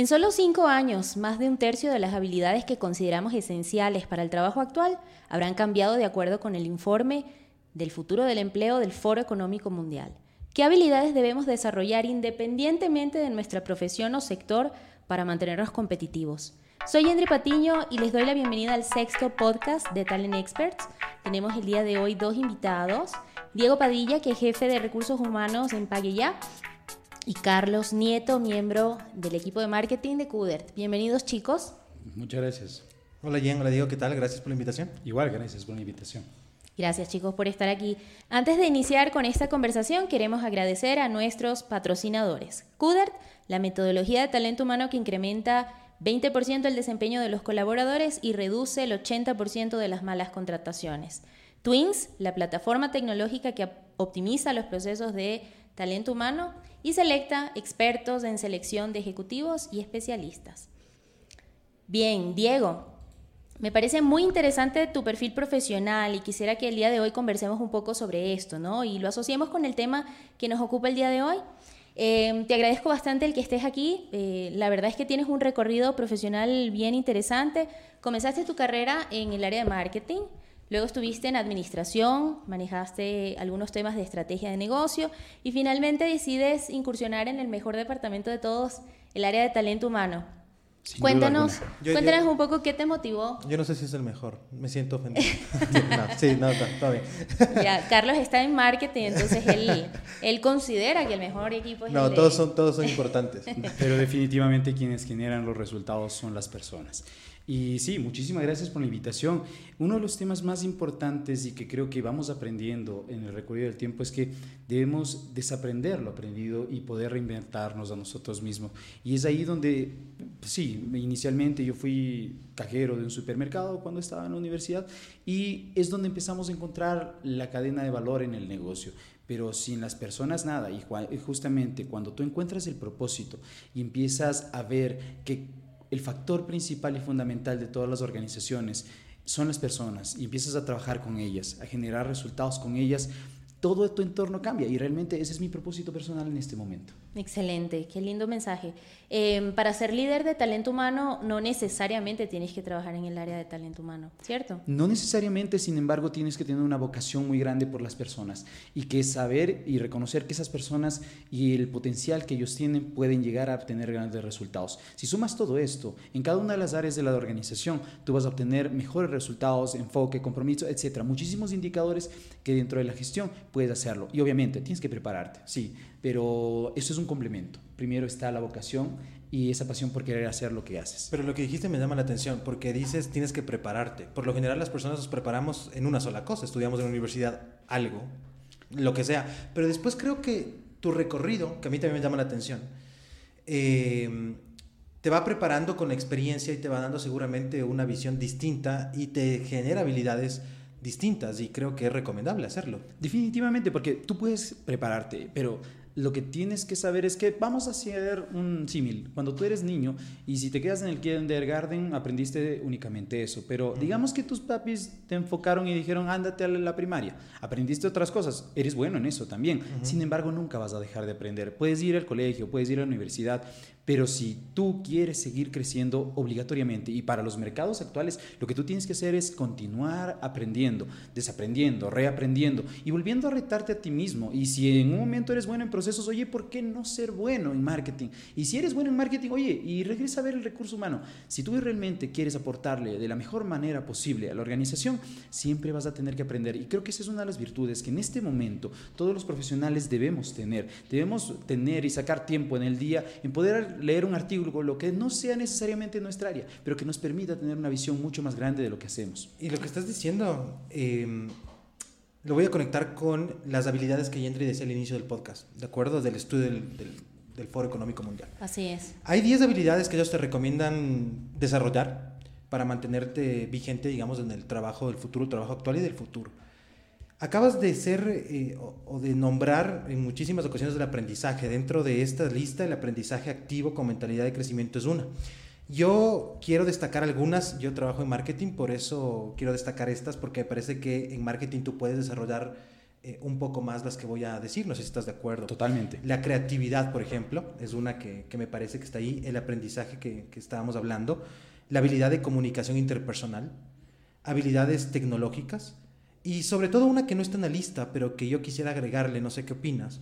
En solo cinco años, más de un tercio de las habilidades que consideramos esenciales para el trabajo actual habrán cambiado de acuerdo con el informe del futuro del empleo del Foro Económico Mundial. ¿Qué habilidades debemos desarrollar independientemente de nuestra profesión o sector para mantenernos competitivos? Soy Andri Patiño y les doy la bienvenida al sexto podcast de Talent Experts. Tenemos el día de hoy dos invitados. Diego Padilla, que es jefe de recursos humanos en Pagueya, y Carlos Nieto, miembro del equipo de marketing de Cudert. Bienvenidos chicos. Muchas gracias. Hola Jen, hola Diego, ¿qué tal? Gracias por la invitación. Igual, gracias por la invitación. Gracias chicos por estar aquí. Antes de iniciar con esta conversación, queremos agradecer a nuestros patrocinadores. Cudert, la metodología de talento humano que incrementa 20% el desempeño de los colaboradores y reduce el 80% de las malas contrataciones. Twins, la plataforma tecnológica que optimiza los procesos de talento humano y selecta expertos en selección de ejecutivos y especialistas. Bien, Diego, me parece muy interesante tu perfil profesional y quisiera que el día de hoy conversemos un poco sobre esto, ¿no? Y lo asociemos con el tema que nos ocupa el día de hoy. Eh, te agradezco bastante el que estés aquí. Eh, la verdad es que tienes un recorrido profesional bien interesante. Comenzaste tu carrera en el área de marketing, Luego estuviste en administración, manejaste algunos temas de estrategia de negocio y finalmente decides incursionar en el mejor departamento de todos, el área de talento humano. cuéntanos, cuéntanos un poco qué te motivó. Yo no sé si es el mejor, me siento ofendido. sí, no, está, bien. Ya, Carlos está en marketing, entonces él, él considera que el mejor equipo es no, el todos son todos son importantes. Pero definitivamente quienes generan los resultados son las personas. Y sí, muchísimas gracias por la invitación. Uno de los temas más importantes y que creo que vamos aprendiendo en el recorrido del tiempo es que debemos desaprender lo aprendido y poder reinventarnos a nosotros mismos. Y es ahí donde, sí, inicialmente yo fui cajero de un supermercado cuando estaba en la universidad y es donde empezamos a encontrar la cadena de valor en el negocio pero sin las personas nada. Y justamente cuando tú encuentras el propósito y empiezas a ver que el factor principal y fundamental de todas las organizaciones son las personas y empiezas a trabajar con ellas, a generar resultados con ellas, todo tu entorno cambia y realmente ese es mi propósito personal en este momento. Excelente, qué lindo mensaje. Em, para ser líder de talento humano no necesariamente tienes que trabajar en el área de talento humano, ¿cierto? No necesariamente, sin embargo, tienes que tener una vocación muy grande por las personas y que saber y reconocer que esas personas y el potencial que ellos tienen pueden llegar a obtener grandes resultados. Si sumas todo esto en cada una de las áreas de la organización, tú vas a obtener mejores resultados, enfoque, compromiso, etcétera. Muchísimos indicadores que dentro de la gestión puedes hacerlo. Y obviamente tienes que prepararte, sí, pero eso es un complemento. Primero está la vocación y esa pasión por querer hacer lo que haces. Pero lo que dijiste me llama la atención, porque dices tienes que prepararte. Por lo general las personas nos preparamos en una sola cosa, estudiamos en la universidad algo, lo que sea, pero después creo que tu recorrido, que a mí también me llama la atención, em, te va preparando con experiencia y te va dando seguramente una visión distinta y te genera habilidades distintas y creo que es recomendable hacerlo. Definitivamente, porque tú puedes prepararte, pero lo que tienes que saber es que vamos a hacer un símil. Cuando tú eres niño y si te quedas en el kindergarten, aprendiste únicamente eso. Pero digamos que tus papis te enfocaron y dijeron, ándate a la primaria. Aprendiste otras cosas. Eres bueno en eso también. Sin embargo, nunca vas a dejar de aprender. Puedes ir al colegio, puedes ir a la universidad, pero si tú quieres seguir creciendo obligatoriamente y para los mercados actuales, lo que tú tienes que hacer es continuar aprendiendo, desaprendiendo, reaprendiendo y volviendo a retarte a ti mismo. Y si en un momento eres bueno en procesos, oye, ¿por qué no ser bueno en marketing? Y si eres bueno en marketing, oye, y regresa a ver el recurso humano. Si tú realmente quieres aportarle de la mejor manera posible a la organización, siempre vas a tener que aprender. Y creo que esa es una de las virtudes que en este momento todos los profesionales debemos tener. Debemos tener y sacar tiempo en el día en poder leer un artículo, lo que no sea necesariamente nuestra área, pero que nos permita tener una visión mucho más grande de lo que hacemos. Y lo que estás diciendo, em, lo voy a conectar con las habilidades que Yentri decía al inicio del podcast, ¿de acuerdo? Del estudio del, del Foro Económico Mundial. Así es. Hay 10 habilidades que ellos te recomiendan desarrollar para mantenerte vigente, digamos, en el trabajo del futuro, el trabajo actual y del futuro. Acabas de ser eh, o, de nombrar en muchísimas ocasiones el aprendizaje. Dentro de esta lista, el aprendizaje activo con mentalidad de crecimiento es una. Yo quiero destacar algunas. Yo trabajo en marketing, por eso quiero destacar estas, porque me parece que en marketing tú puedes desarrollar eh, un poco más las que voy a decir, no sé si estás de acuerdo. Totalmente. La creatividad, por ejemplo, es una que, que me parece que está ahí, el aprendizaje que, que estábamos hablando, la habilidad de comunicación interpersonal, habilidades tecnológicas y sobre todo una que no está en la lista, pero que yo quisiera agregarle, no sé qué opinas,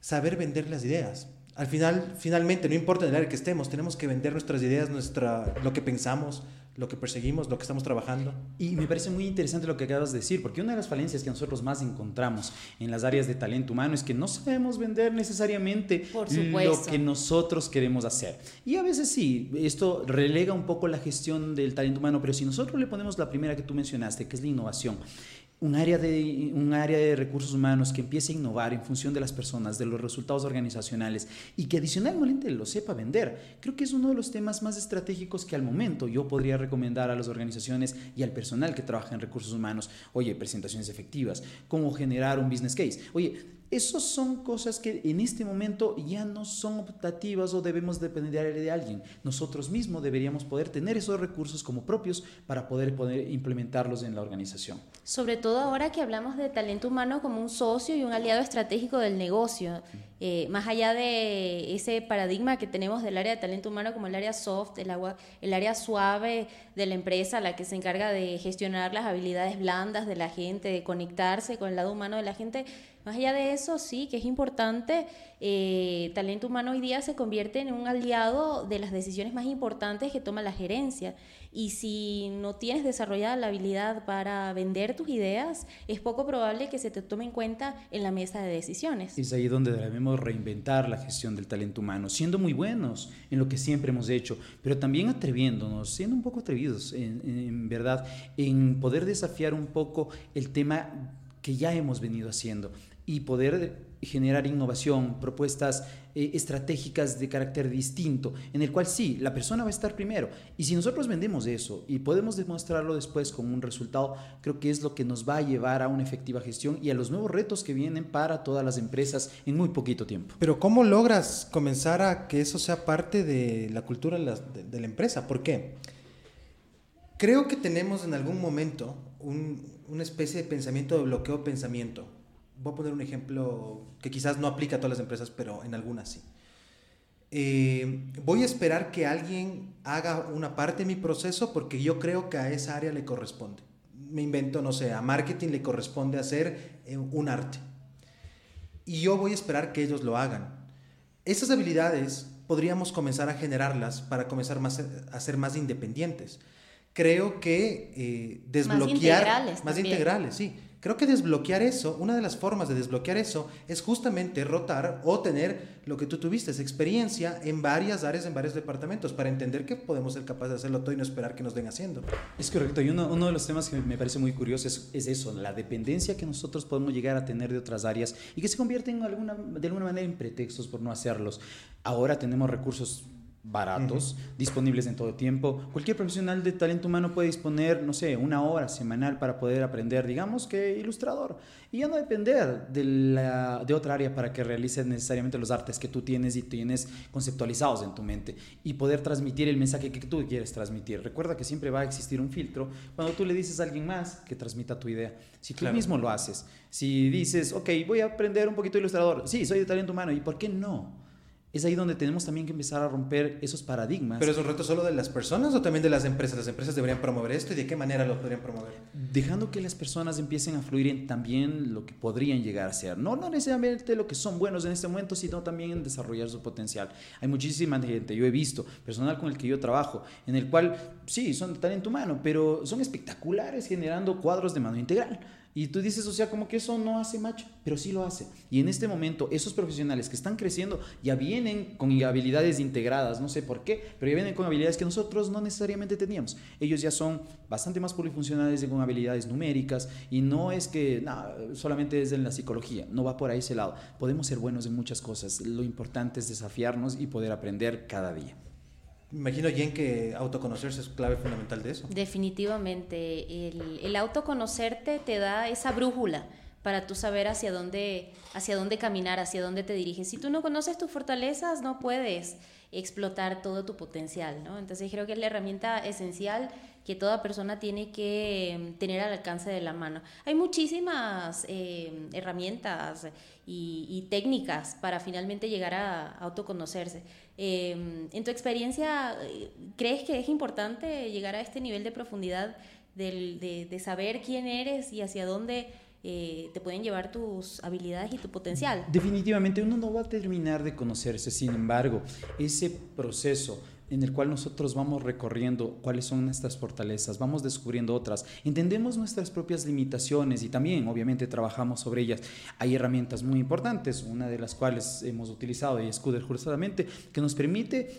saber vender las ideas. Al final, finalmente, no importa en el área que estemos, tenemos que vender nuestras ideas, nuestra, lo que pensamos, lo que perseguimos, lo que estamos trabajando. Y me parece muy interesante lo que acabas de decir, porque una de las falencias que nosotros más encontramos en las áreas de talento humano es que no sabemos vender necesariamente lo que nosotros queremos hacer. Y a veces sí, esto relega un poco la gestión del talento humano, pero si nosotros le ponemos la primera que tú mencionaste, que es la innovación, un área, de, un área de recursos humanos que empiece a innovar en función de las personas, de los resultados organizacionales y que adicionalmente lo sepa vender. Creo que es uno de los temas más estratégicos que al momento yo podría recomendar a las organizaciones y al personal que trabaja en recursos humanos. Oye, presentaciones efectivas, cómo generar un business case. Oye, esas son cosas que en este momento ya no son optativas o debemos depender de alguien. Nosotros mismos deberíamos poder tener esos recursos como propios para poder, poder implementarlos en la organización. Sobre todo ahora que hablamos de talento humano como un socio y un aliado estratégico del negocio. Eh, más allá de ese paradigma que tenemos del área de talento humano como el área soft, el, agua, el área suave de la empresa, la que se encarga de gestionar las habilidades blandas de la gente, de conectarse con el lado humano de la gente, más allá de eso, sí, que es importante, eh, talento humano hoy día se convierte en un aliado de las decisiones más importantes que toma la gerencia. Y si no tienes desarrollada la habilidad para vender tus ideas, es poco probable que se te tome en cuenta en la mesa de decisiones. Es ahí donde debemos reinventar la gestión del talento humano, siendo muy buenos en lo que siempre hemos hecho, pero también atreviéndonos, siendo un poco atrevidos, en, en verdad, en poder desafiar un poco el tema que ya hemos venido haciendo y poder generar innovación, propuestas eh, estratégicas de carácter distinto, en el cual sí, la persona va a estar primero. Y si nosotros vendemos eso y podemos demostrarlo después con un resultado, creo que es lo que nos va a llevar a una efectiva gestión y a los nuevos retos que vienen para todas las empresas en muy poquito tiempo. Pero ¿cómo logras comenzar a que eso sea parte de la cultura de la, empresa? ¿Por qué? Creo que tenemos en algún momento un, una especie de pensamiento de bloqueo pensamiento voy a poner un ejemplo que quizás no aplica a todas las empresas, pero en algunas sí. Eh, voy a esperar que alguien haga una parte de mi proceso porque yo creo que a esa área le corresponde. Me invento, no sé, a marketing le corresponde hacer eh, un arte. Y yo voy a esperar que ellos lo hagan. Esas habilidades podríamos comenzar a generarlas para comenzar más, a ser más independientes. Creo que eh, desbloquear... Más integrales. Más integrales, sí Creo que desbloquear eso, una de las formas de desbloquear eso es justamente rotar o tener lo que tú tuviste, experiencia en varias áreas, en varios departamentos, para entender que podemos ser capaces de hacerlo todo y no esperar que nos den haciendo. Es correcto, y uno, uno de los temas que me parece muy curioso es, es, eso, la dependencia que nosotros podemos llegar a tener de otras áreas y que se convierten alguna, de alguna manera en pretextos por no hacerlos. Ahora tenemos recursos baratos, disponibles en todo tiempo. Cualquier profesional de talento humano puede disponer, no sé, una hora semanal para poder aprender, digamos que ilustrador, y ya no depender de, la, de otra área para que realices necesariamente los artes que tú tienes y tienes conceptualizados en tu mente y poder transmitir el mensaje que tú quieres transmitir. Recuerda que siempre va a existir un filtro cuando tú le dices a alguien más que transmita tu idea. Si tú mismo lo haces, si dices, ok, voy a aprender un poquito de ilustrador, sí, soy de talento humano, ¿y por qué no? Es ahí donde tenemos también que empezar a romper esos paradigmas. ¿Pero es un reto solo de las personas o también de las empresas? ¿Las empresas deberían promover esto y de qué manera lo podrían promover? Dejando que las personas empiecen a fluir en también lo que podrían llegar a ser. No, no necesariamente lo que son buenos en este momento, sino también en desarrollar su potencial. Hay muchísima gente, yo he visto, personal con el que yo trabajo, en el cual sí, son de talento humano, pero son espectaculares generando cuadros de mano integral y tú dices, o sea, como que eso no hace macho, pero sí lo hace. Y en este momento, esos profesionales que están creciendo ya vienen con habilidades integradas, no sé por qué, pero ya vienen con habilidades que nosotros no necesariamente teníamos. Ellos ya son bastante más polifuncionales y con habilidades numéricas y no es que solamente es en la psicología, no va por ahí ese lado. Podemos ser buenos en muchas cosas. Lo importante es desafiarnos y poder aprender cada día. Imagino, Jen, que autoconocerse es clave fundamental de eso. Definitivamente. El, el autoconocerte te da esa brújula para tú saber hacia dónde, hacia dónde caminar, hacia dónde te diriges. Si tú no conoces tus fortalezas, no puedes explotar todo tu potencial, ¿no? Entonces creo que es la herramienta esencial que toda persona tiene que em, tener al alcance de la mano. Hay muchísimas em, herramientas y, técnicas para finalmente llegar a, autoconocerse. Em, en tu experiencia, ¿crees que es importante llegar a este nivel de profundidad de, de saber quién eres y hacia dónde eh, te pueden llevar tus habilidades y tu potencial. Definitivamente uno no va a terminar de conocerse, sin embargo, ese proceso en el cual nosotros vamos recorriendo cuáles son nuestras fortalezas, vamos descubriendo otras, entendemos nuestras propias limitaciones y también obviamente trabajamos sobre ellas. Hay herramientas muy importantes, una de las cuales hemos utilizado y Scooter justamente, que nos permite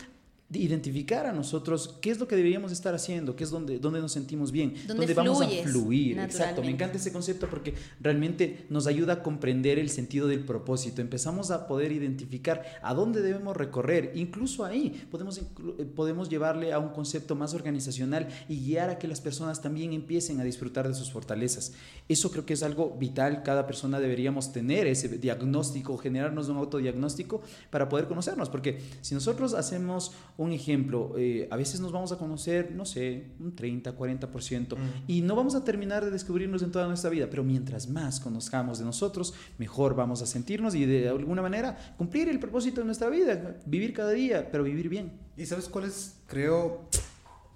identificar a nosotros qué es lo que deberíamos estar haciendo, qué es donde, donde nos sentimos bien, donde, vamos a fluir. Exacto, me encanta ese concepto porque realmente nos ayuda a comprender el sentido del propósito. Empezamos a poder identificar a dónde debemos recorrer. Incluso ahí podemos, eh, podemos llevarle a un concepto más organizacional y guiar a que las personas también empiecen a disfrutar de sus fortalezas. Eso creo que es algo vital. Cada persona deberíamos tener ese diagnóstico, generarnos un autodiagnóstico para poder conocernos. Porque si nosotros hacemos un ejemplo, eh, a veces nos vamos a conocer, no sé, un 30, 40%, mm. y no vamos a terminar de descubrirnos en toda nuestra vida, pero mientras más conozcamos de nosotros, mejor vamos a sentirnos y de alguna manera cumplir el propósito de nuestra vida, vivir cada día, pero vivir bien. ¿Y sabes cuál es, creo,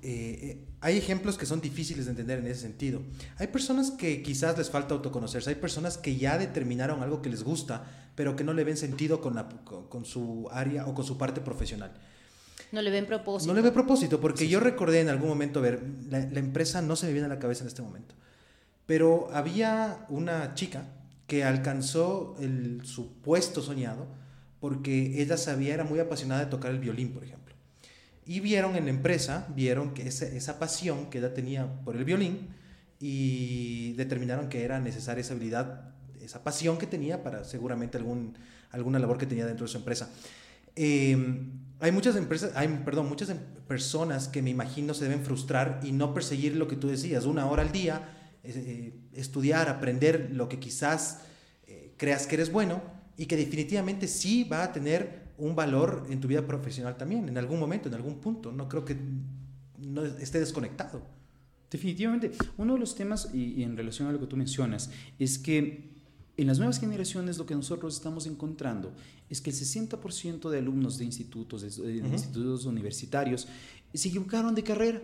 eh, eh, hay ejemplos que son difíciles de entender en ese sentido. Hay personas que quizás les falta autoconocerse, hay personas que ya determinaron algo que les gusta, pero que no le ven sentido con, la, con su área o con su parte profesional. No le ven propósito. No le ve propósito, porque yo recordé en algún momento, ver, la, empresa no se me viene a la cabeza en este momento, pero había una chica que alcanzó el, su puesto soñado porque ella sabía, era muy apasionada de tocar el violín, por ejemplo. Y vieron en la empresa, vieron que esa, esa pasión que ella tenía por el violín y determinaron que era necesaria esa habilidad, esa pasión que tenía para seguramente algún, alguna labor que tenía dentro de su empresa. Eh, hay muchas empresas, hay, perdón, muchas em, personas que me imagino se deben frustrar y no perseguir lo que tú decías, una hora al día, eh, estudiar, aprender lo que quizás eh, creas que eres bueno y que definitivamente sí va a tener un valor en tu vida profesional también, en algún momento, en algún punto. No creo que no esté desconectado. Definitivamente. Uno de los temas, y en relación a lo que tú mencionas, es que en las nuevas generaciones lo que nosotros estamos encontrando es que el 60% de alumnos de institutos, de, institutos universitarios, se equivocaron de carrera.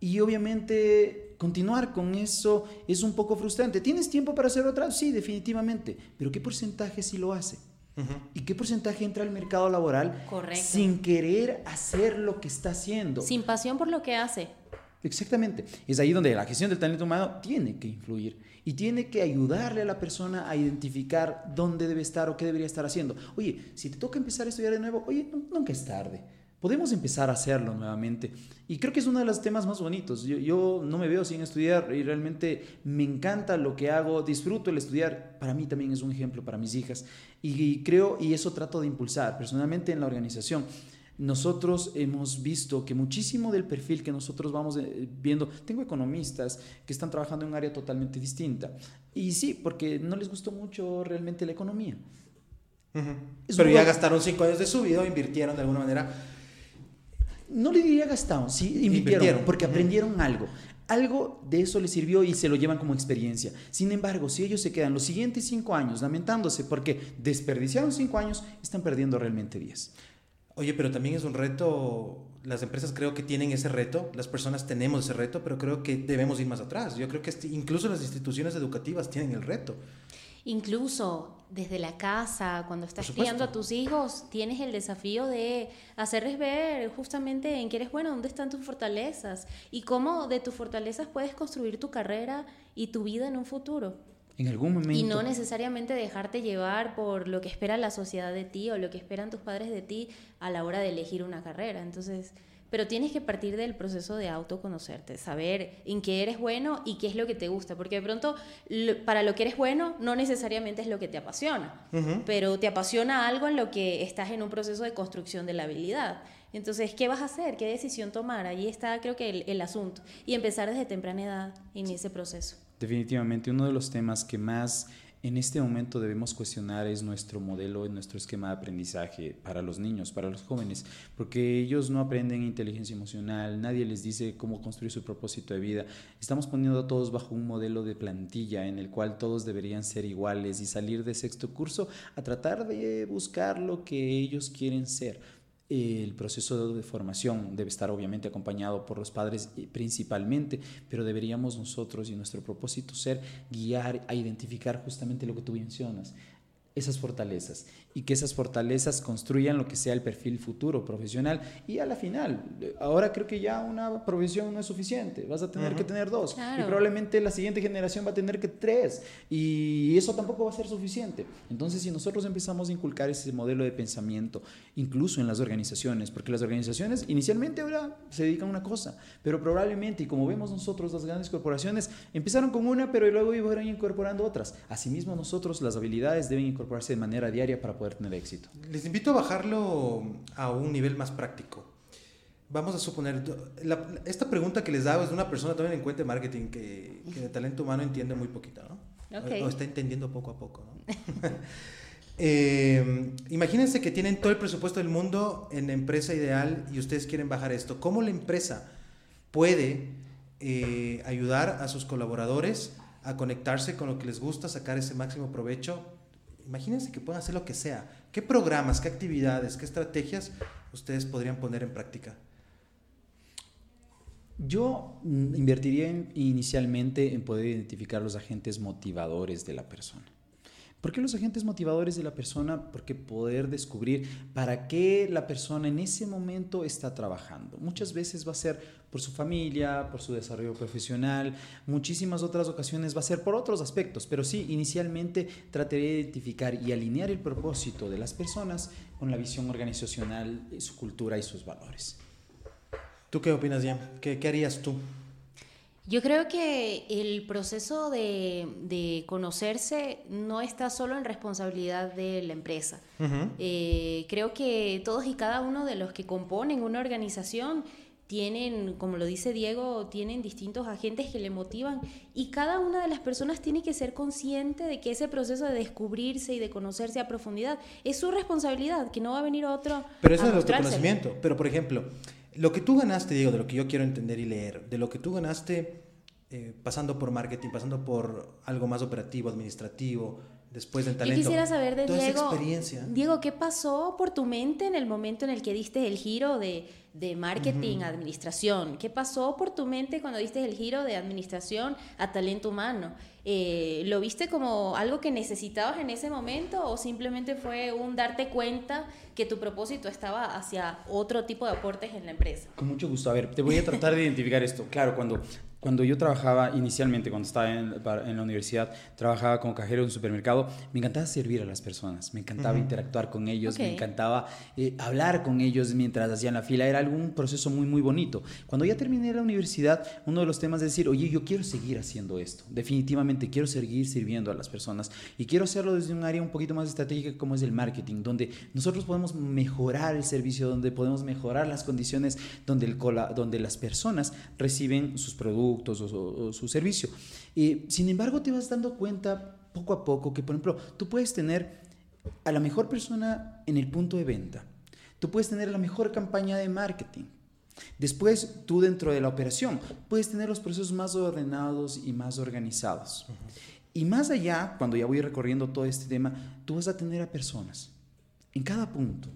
Y obviamente continuar con eso es un poco frustrante. ¿Tienes tiempo para hacer otra? Sí, definitivamente. Pero ¿qué porcentaje sí lo hace? ¿Y qué porcentaje entra al mercado laboral sin querer hacer lo que está haciendo? Sin pasión por lo que hace. Exactamente. Es ahí donde la gestión del talento humano tiene que influir y tiene que ayudarle a la persona a identificar dónde debe estar o qué debería estar haciendo. Oye, si te toca empezar a estudiar de nuevo, oye, nunca es tarde. Podemos empezar a hacerlo nuevamente. Y creo que es uno de los temas más bonitos. Yo, no me veo sin estudiar y realmente me encanta lo que hago, disfruto el estudiar. Para mí también es un ejemplo para mis hijas. Y creo, y eso trato de impulsar personalmente en la organización nosotros hemos visto que muchísimo del perfil que nosotros vamos eh, viendo, tengo economistas que están trabajando en un área totalmente distinta. Y sí, porque no les gustó mucho realmente la economía. Pero ya gastaron cinco años de su vida invirtieron de alguna manera. No le diría gastaron, sí, invirtieron, porque aprendieron algo. Algo de eso les sirvió y se lo llevan como experiencia. Sin embargo, si ellos se quedan los siguientes cinco años lamentándose porque desperdiciaron cinco años, están perdiendo realmente diez. Oye, pero también es un reto, las empresas creo que tienen ese reto, las personas tenemos ese reto, pero creo que debemos ir más atrás. Yo creo que incluso las instituciones educativas tienen el reto. Incluso desde la casa, cuando estás criando a tus hijos, tienes el desafío de hacerles ver justamente en qué eres bueno, dónde están tus fortalezas y cómo de tus fortalezas puedes construir tu carrera y tu vida en un futuro. En algún momento. Y no necesariamente dejarte llevar por lo que espera la sociedad de ti o lo que esperan tus padres de ti a la hora de elegir una carrera. Entonces, pero tienes que partir del proceso de autoconocerte, saber en qué eres bueno y qué es lo que te gusta, porque de pronto para lo que eres bueno no necesariamente es lo que te apasiona, pero te apasiona algo en lo que estás en un proceso de construcción de la habilidad. Entonces, ¿qué vas a hacer? ¿Qué decisión tomar? Ahí está creo que el, el asunto. Y empezar desde temprana edad en ese proceso. Definitivamente, uno de los temas que más en este momento debemos cuestionar es nuestro modelo, nuestro esquema de aprendizaje para los niños, para los jóvenes, porque ellos no aprenden inteligencia emocional, nadie les dice cómo construir su propósito de vida. Estamos poniendo a todos bajo un modelo de plantilla en el cual todos deberían ser iguales y salir de sexto curso a tratar de buscar lo que ellos quieren ser el proceso de formación debe estar obviamente acompañado por los padres eh, principalmente, pero deberíamos nosotros y nuestro propósito ser guiar a identificar justamente lo que tú mencionas, esas fortalezas y que esas fortalezas construyan lo que sea el perfil futuro profesional y a la final, ahora creo que ya una profesión no es suficiente, vas a tener que tener dos y probablemente la siguiente generación va a tener que tres y eso tampoco va a ser suficiente. Entonces si nosotros empezamos a inculcar ese modelo de pensamiento, incluso en las organizaciones, porque las organizaciones inicialmente ahora se dedican a una cosa, pero probablemente, y como vemos nosotros las grandes corporaciones, empezaron con una, pero luego iban incorporando otras. Asimismo nosotros las habilidades deben incorporarse de manera diaria para poder tener éxito. Les invito a bajarlo a un nivel más práctico. Vamos a suponer, esta pregunta que les hago es de una persona también en cuenta de marketing que, de talento humano entiende muy poquito, ¿no? O, está entendiendo poco a poco, ¿no? Eh, imagínense que tienen todo el presupuesto del mundo en la empresa ideal y ustedes quieren bajar esto. ¿Cómo la empresa puede eh, ayudar a sus colaboradores a conectarse con lo que les gusta, sacar ese máximo provecho imagínense que pueden hacer lo que sea. ¿Qué programas, qué actividades, qué estrategias ustedes podrían poner en práctica? Yo mm, invertiría inicialmente en poder identificar los agentes motivadores de la persona. ¿Por qué los agentes motivadores de la persona? Porque poder descubrir para qué la persona en ese momento está trabajando. Muchas veces va a ser por su familia, por su desarrollo profesional, muchísimas otras ocasiones va a ser por otros aspectos, pero sí, inicialmente trataría de identificar y alinear el propósito de las personas con la visión organizacional, su cultura y sus valores. ¿Tú qué opinas, Jan? ¿Qué, qué harías tú? Yo creo que el proceso de, conocerse no está solo en responsabilidad de la empresa. Eh, creo que todos y cada uno de los que componen una organización tienen, como lo dice Diego, tienen distintos agentes que le motivan y cada una de las personas tiene que ser consciente de que ese proceso de descubrirse y de conocerse a profundidad es su responsabilidad, que no va a venir otro. Pero eso es el autoconocimiento. Pero, por ejemplo, lo que tú ganaste, Diego, de lo que yo quiero entender y leer, de lo que tú ganaste eh, pasando por marketing, pasando por algo más operativo, administrativo, después del talento. Yo quisiera saber de Diego, Diego, ¿qué pasó por tu mente en el momento en el que diste el giro de, de marketing a administración? ¿Qué pasó por tu mente cuando diste el giro de administración a talento humano? Eh, ¿Lo viste como algo que necesitabas en ese momento o simplemente fue un darte cuenta que tu propósito estaba hacia otro tipo de aportes en la empresa? Con mucho gusto. A ver, te voy a tratar de identificar esto. Claro, cuando cuando yo trabajaba inicialmente, cuando estaba en, en, la universidad, trabajaba como cajero en un supermercado, me encantaba servir a las personas, me encantaba interactuar con ellos, me encantaba eh, hablar con ellos mientras hacían la fila, era algún proceso muy, muy bonito. Cuando ya terminé la universidad, uno de los temas es decir, oye, yo quiero seguir haciendo esto, definitivamente quiero seguir sirviendo a las personas y quiero hacerlo desde un área un poquito más estratégica como es el marketing, donde nosotros podemos mejorar el servicio, donde podemos mejorar las condiciones donde, el donde las personas reciben sus productos o, su servicio. y sin embargo, te vas dando cuenta poco a poco que, por ejemplo, tú puedes tener a la mejor persona en el punto de venta. Tú puedes tener la mejor campaña de marketing. Después, tú dentro de la operación, puedes tener los procesos más ordenados y más organizados. Y más allá, cuando ya voy recorriendo todo este tema, tú vas a tener a personas. En cada punto,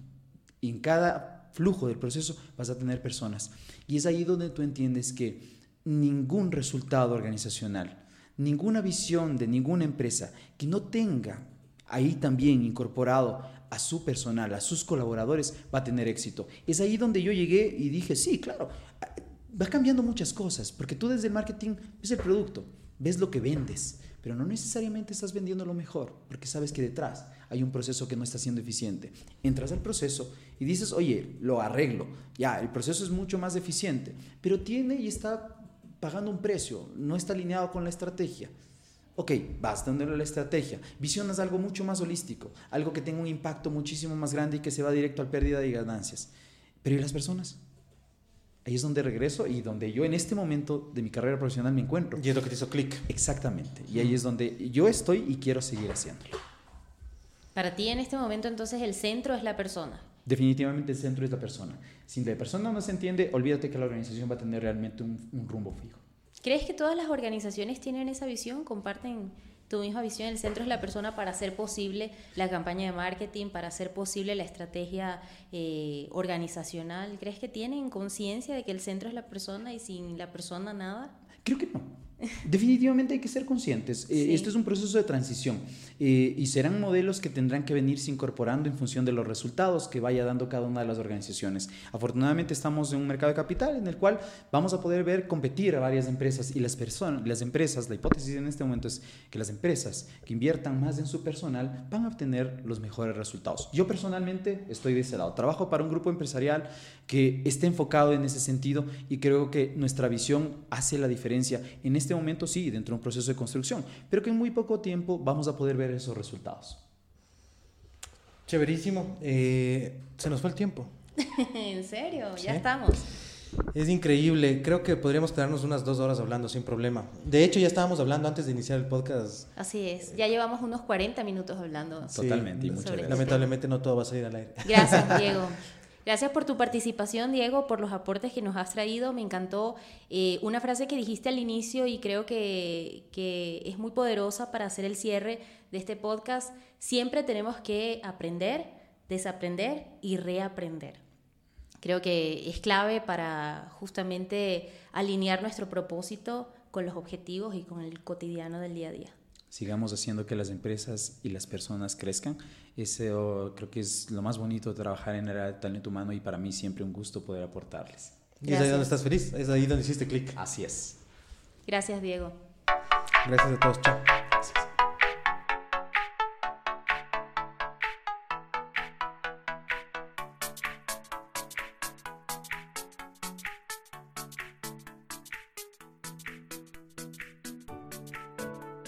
en cada flujo del proceso, vas a tener personas. Y es ahí donde tú entiendes que ningún resultado organizacional, ninguna visión de ninguna empresa que no tenga ahí también incorporado a su personal, a sus colaboradores, va a tener éxito. Es ahí donde yo llegué y dije, sí, claro, va cambiando muchas cosas, porque tú desde el marketing ves el producto, ves lo que vendes, pero no necesariamente estás vendiendo lo mejor, porque sabes que detrás hay un proceso que no está siendo eficiente. Entras al proceso y dices, oye, lo arreglo, ya, el proceso es mucho más eficiente, pero tiene y está pagando un precio, no está alineado con la estrategia. Ok, vas dándole la estrategia. Visionas algo mucho más holístico, algo que tenga un impacto muchísimo más grande y que se va directo al pérdida de ganancias. Pero ¿y las personas? ahí es donde regreso y donde yo en este momento de mi carrera profesional me encuentro. Y es lo que te hizo clic. Exactamente. Y ahí es donde yo estoy y quiero seguir haciéndolo. Para ti en este momento entonces el centro es la persona. Definitivamente el centro es la persona. Si la persona no se entiende, olvídate que la organización va a tener realmente un, un rumbo fijo. ¿Crees que todas las organizaciones tienen esa visión? ¿Comparten tu misma visión? El centro es la persona para hacer posible la campaña de marketing, para hacer posible la estrategia eh, organizacional. ¿Crees que tienen conciencia de que el centro es la persona y sin la persona nada? Creo que no. Definitivamente hay que ser conscientes. Eh, Sí. Esto es un proceso de transición eh, y serán modelos que tendrán que venirse incorporando en función de los resultados que vaya dando cada una de las organizaciones. Afortunadamente estamos en un mercado de capital en el cual vamos a poder ver competir a varias empresas y las personas, las empresas, la hipótesis en este momento es que las empresas que inviertan más en su personal van a obtener los mejores resultados. Yo personalmente estoy de ese lado. Trabajo para un grupo empresarial que esté enfocado en ese sentido y creo que nuestra visión hace la diferencia. En este momento sí, dentro de un proceso de construcción, pero que en muy poco tiempo vamos a poder ver esos resultados. Chéverísimo. Eh, se nos fue el tiempo. ¿En serio? Sí. Ya estamos. Es increíble. Creo que podríamos quedarnos unas dos horas hablando sin problema. De hecho, ya estábamos hablando antes de iniciar el podcast. Así es. Ya llevamos unos 40 minutos hablando. Sí. Totalmente, y muchas gracias. Lamentablemente no todo va a salir al aire. Gracias, Diego. Gracias por tu participación, Diego, por los aportes que nos has traído. Me encantó eh, una frase que dijiste al inicio y creo que, que es muy poderosa para hacer el cierre de este podcast. Siempre tenemos que aprender, desaprender y reaprender. Creo que es clave para justamente alinear nuestro propósito con los objetivos y con el cotidiano del día a día. Sigamos haciendo que las empresas y las personas crezcan. Eso creo que es lo más bonito de trabajar en el área de talento humano y para mí siempre un gusto poder aportarles. Y es ahí donde estás feliz. Es ahí donde hiciste clic. Así es. Gracias, Diego. Gracias a todos. Chao.